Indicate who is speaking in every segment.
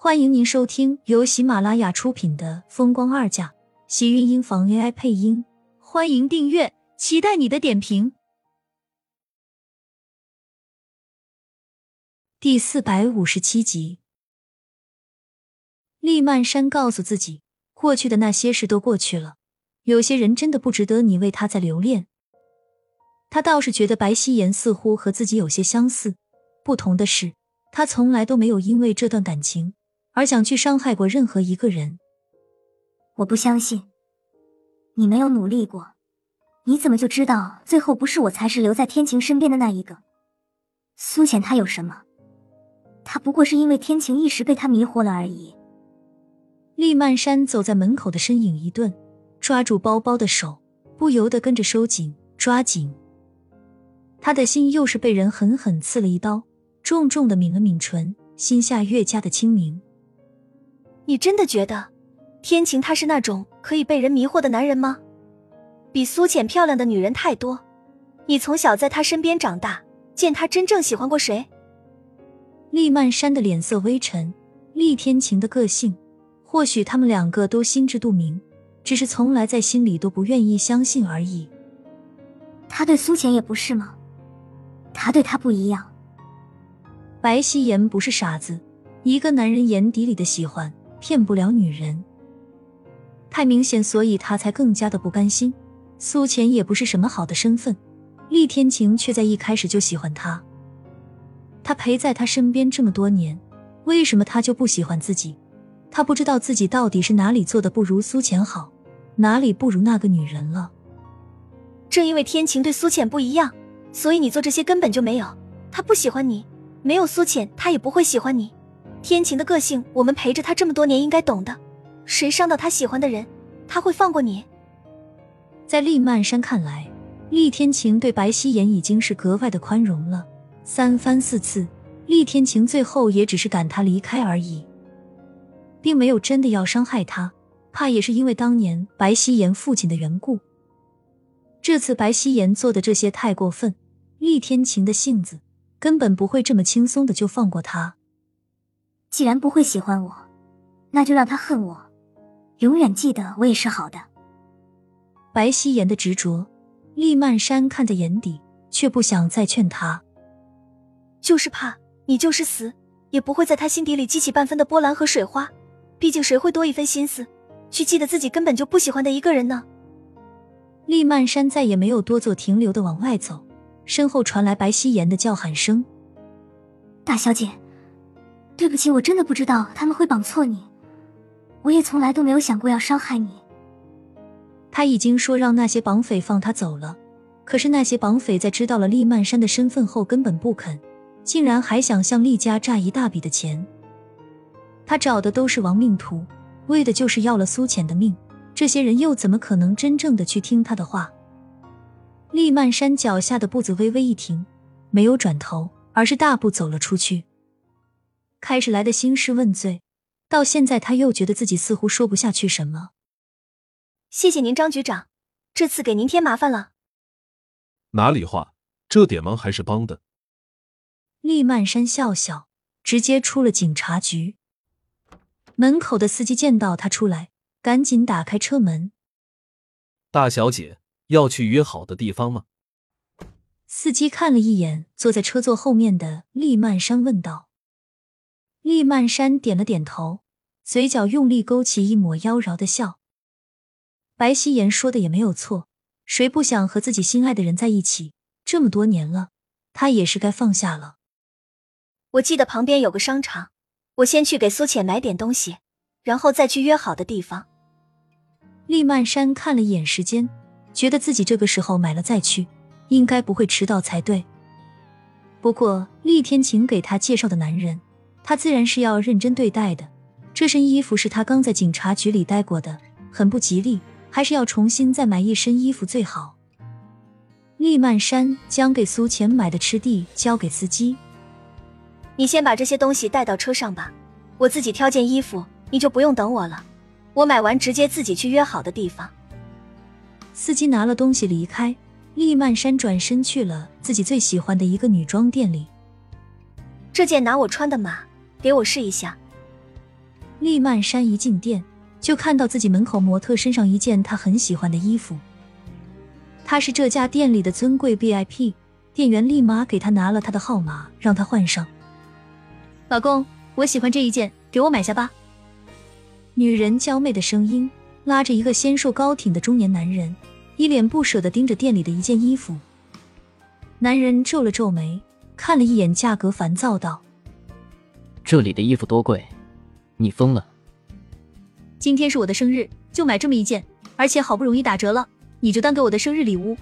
Speaker 1: 欢迎您收听由喜马拉雅出品的《风光二嫁》，喜运音房 AI 配音。欢迎订阅，期待你的点评。第四百五十七集，厉曼山告诉自己，过去的那些事都过去了，有些人真的不值得你为他在留恋。他倒是觉得白希言似乎和自己有些相似，不同的是，他从来都没有因为这段感情。而想去伤害过任何一个人，
Speaker 2: 我不相信。你没有努力过，你怎么就知道最后不是我才是留在天晴身边的那一个？苏浅她有什么？她不过是因为天晴一时被他迷惑了而已。
Speaker 1: 厉曼山走在门口的身影一顿，抓住包包的手不由得跟着收紧，抓紧。他的心又是被人狠狠刺了一刀，重重的抿了抿唇，心下越加的清明。
Speaker 3: 你真的觉得天晴他是那种可以被人迷惑的男人吗？比苏浅漂亮的女人太多，你从小在他身边长大，见他真正喜欢过谁？
Speaker 1: 厉曼山的脸色微沉，厉天晴的个性，或许他们两个都心知肚明，只是从来在心里都不愿意相信而已。
Speaker 2: 他对苏浅也不是吗？他对他不一样。
Speaker 1: 白希言不是傻子，一个男人眼底里的喜欢。骗不了女人，太明显，所以他才更加的不甘心。苏浅也不是什么好的身份，厉天晴却在一开始就喜欢他。他陪在他身边这么多年，为什么他就不喜欢自己？他不知道自己到底是哪里做的不如苏浅好，哪里不如那个女人了。
Speaker 3: 正因为天晴对苏浅不一样，所以你做这些根本就没有。他不喜欢你，没有苏浅，他也不会喜欢你。天晴的个性，我们陪着他这么多年，应该懂的。谁伤到他喜欢的人，他会放过你？
Speaker 1: 在厉曼山看来，厉天晴对白希言已经是格外的宽容了。三番四次，厉天晴最后也只是赶他离开而已，并没有真的要伤害他。怕也是因为当年白希言父亲的缘故。这次白希言做的这些太过分，厉天晴的性子根本不会这么轻松的就放过他。
Speaker 2: 既然不会喜欢我，那就让他恨我，永远记得我也是好的。
Speaker 1: 白希言的执着，厉曼山看在眼底，却不想再劝他。
Speaker 3: 就是怕你就是死，也不会在他心底里激起半分的波澜和水花。毕竟谁会多一分心思去记得自己根本就不喜欢的一个人呢？
Speaker 1: 厉曼山再也没有多做停留的往外走，身后传来白希言的叫喊声：“
Speaker 2: 大小姐。”对不起，我真的不知道他们会绑错你，我也从来都没有想过要伤害你。
Speaker 1: 他已经说让那些绑匪放他走了，可是那些绑匪在知道了厉曼山的身份后根本不肯，竟然还想向厉家诈一大笔的钱。他找的都是亡命徒，为的就是要了苏浅的命。这些人又怎么可能真正的去听他的话？厉曼山脚下的步子微微一停，没有转头，而是大步走了出去。开始来的兴师问罪，到现在他又觉得自己似乎说不下去什么。
Speaker 3: 谢谢您，张局长，这次给您添麻烦了。
Speaker 4: 哪里话，这点忙还是帮的。
Speaker 1: 厉曼山笑笑，直接出了警察局。门口的司机见到他出来，赶紧打开车门。
Speaker 4: 大小姐要去约好的地方吗？
Speaker 1: 司机看了一眼坐在车座后面的厉曼山，问道。厉曼山点了点头，嘴角用力勾起一抹妖娆的笑。白希言说的也没有错，谁不想和自己心爱的人在一起？这么多年了，他也是该放下了。
Speaker 3: 我记得旁边有个商场，我先去给苏浅买点东西，然后再去约好的地方。
Speaker 1: 厉曼山看了一眼时间，觉得自己这个时候买了再去，应该不会迟到才对。不过，厉天晴给他介绍的男人。他自然是要认真对待的。这身衣服是他刚在警察局里待过的，很不吉利，还是要重新再买一身衣服最好。厉曼山将给苏浅买的吃地交给司机：“
Speaker 3: 你先把这些东西带到车上吧，我自己挑件衣服，你就不用等我了。我买完直接自己去约好的地方。”
Speaker 1: 司机拿了东西离开，厉曼山转身去了自己最喜欢的一个女装店里。
Speaker 3: 这件拿我穿的码。给我试一下。
Speaker 1: 厉曼山一进店，就看到自己门口模特身上一件他很喜欢的衣服。他是这家店里的尊贵 VIP，店员立马给他拿了他的号码，让他换上。
Speaker 3: 老公，我喜欢这一件，给我买下吧。
Speaker 1: 女人娇媚的声音拉着一个纤瘦高挺的中年男人，一脸不舍的盯着店里的一件衣服。男人皱了皱眉，看了一眼价格，烦躁道：“
Speaker 5: 这里的衣服多贵，你疯了？
Speaker 3: 今天是我的生日，就买这么一件，而且好不容易打折了，你就当给我的生日礼物。”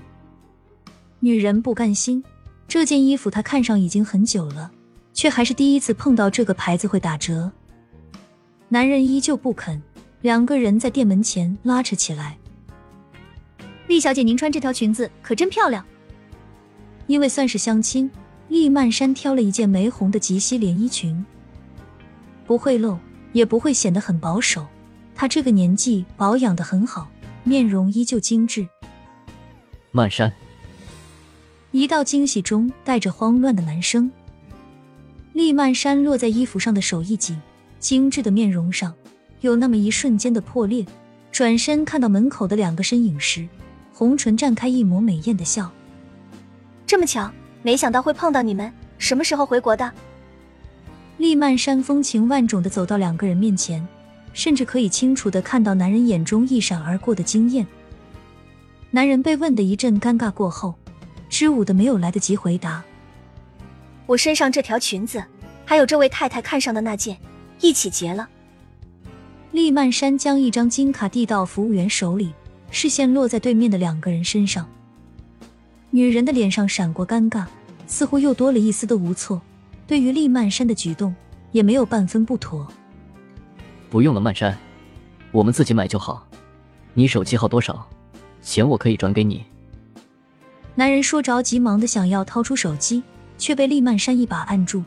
Speaker 1: 女人不甘心，这件衣服她看上已经很久了，却还是第一次碰到这个牌子会打折。男人依旧不肯，两个人在店门前拉扯起来。
Speaker 3: 厉小姐，您穿这条裙子可真漂亮。
Speaker 1: 因为算是相亲，厉曼山挑了一件玫红的及膝连衣裙，不会露，也不会显得很保守。她这个年纪保养的很好，面容依旧精致。
Speaker 5: 曼山，
Speaker 1: 一道惊喜中带着慌乱的男声。厉曼山落在衣服上的手一紧。精致的面容上有那么一瞬间的破裂，转身看到门口的两个身影时，红唇绽开一抹美艳的笑。
Speaker 3: 这么巧，没想到会碰到你们。什么时候回国的？
Speaker 1: 厉曼山风情万种的走到两个人面前，甚至可以清楚的看到男人眼中一闪而过的惊艳。男人被问的一阵尴尬过后，支吾的没有来得及回答。
Speaker 3: 我身上这条裙子，还有这位太太看上的那件。一起结了。
Speaker 1: 厉曼山将一张金卡递到服务员手里，视线落在对面的两个人身上。女人的脸上闪过尴尬，似乎又多了一丝的无措。对于厉曼山的举动，也没有半分不妥。
Speaker 5: 不用了，曼山，我们自己买就好。你手机号多少？钱我可以转给你。
Speaker 1: 男人说着急忙的想要掏出手机，却被厉曼山一把按住，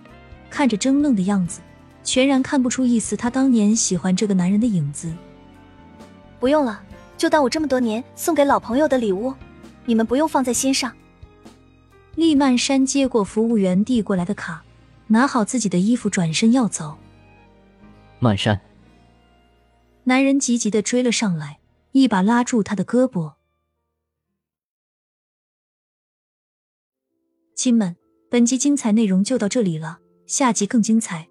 Speaker 1: 看着怔愣的样子。全然看不出一丝他当年喜欢这个男人的影子。
Speaker 3: 不用了，就当我这么多年送给老朋友的礼物，你们不用放在心上。
Speaker 1: 厉曼山接过服务员递过来的卡，拿好自己的衣服，转身要走。
Speaker 5: 曼山，
Speaker 1: 男人急急的追了上来，一把拉住他的胳膊。亲们，本集精彩内容就到这里了，下集更精彩。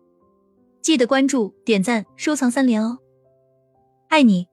Speaker 1: 记得关注、点赞、收藏三连哦，爱你！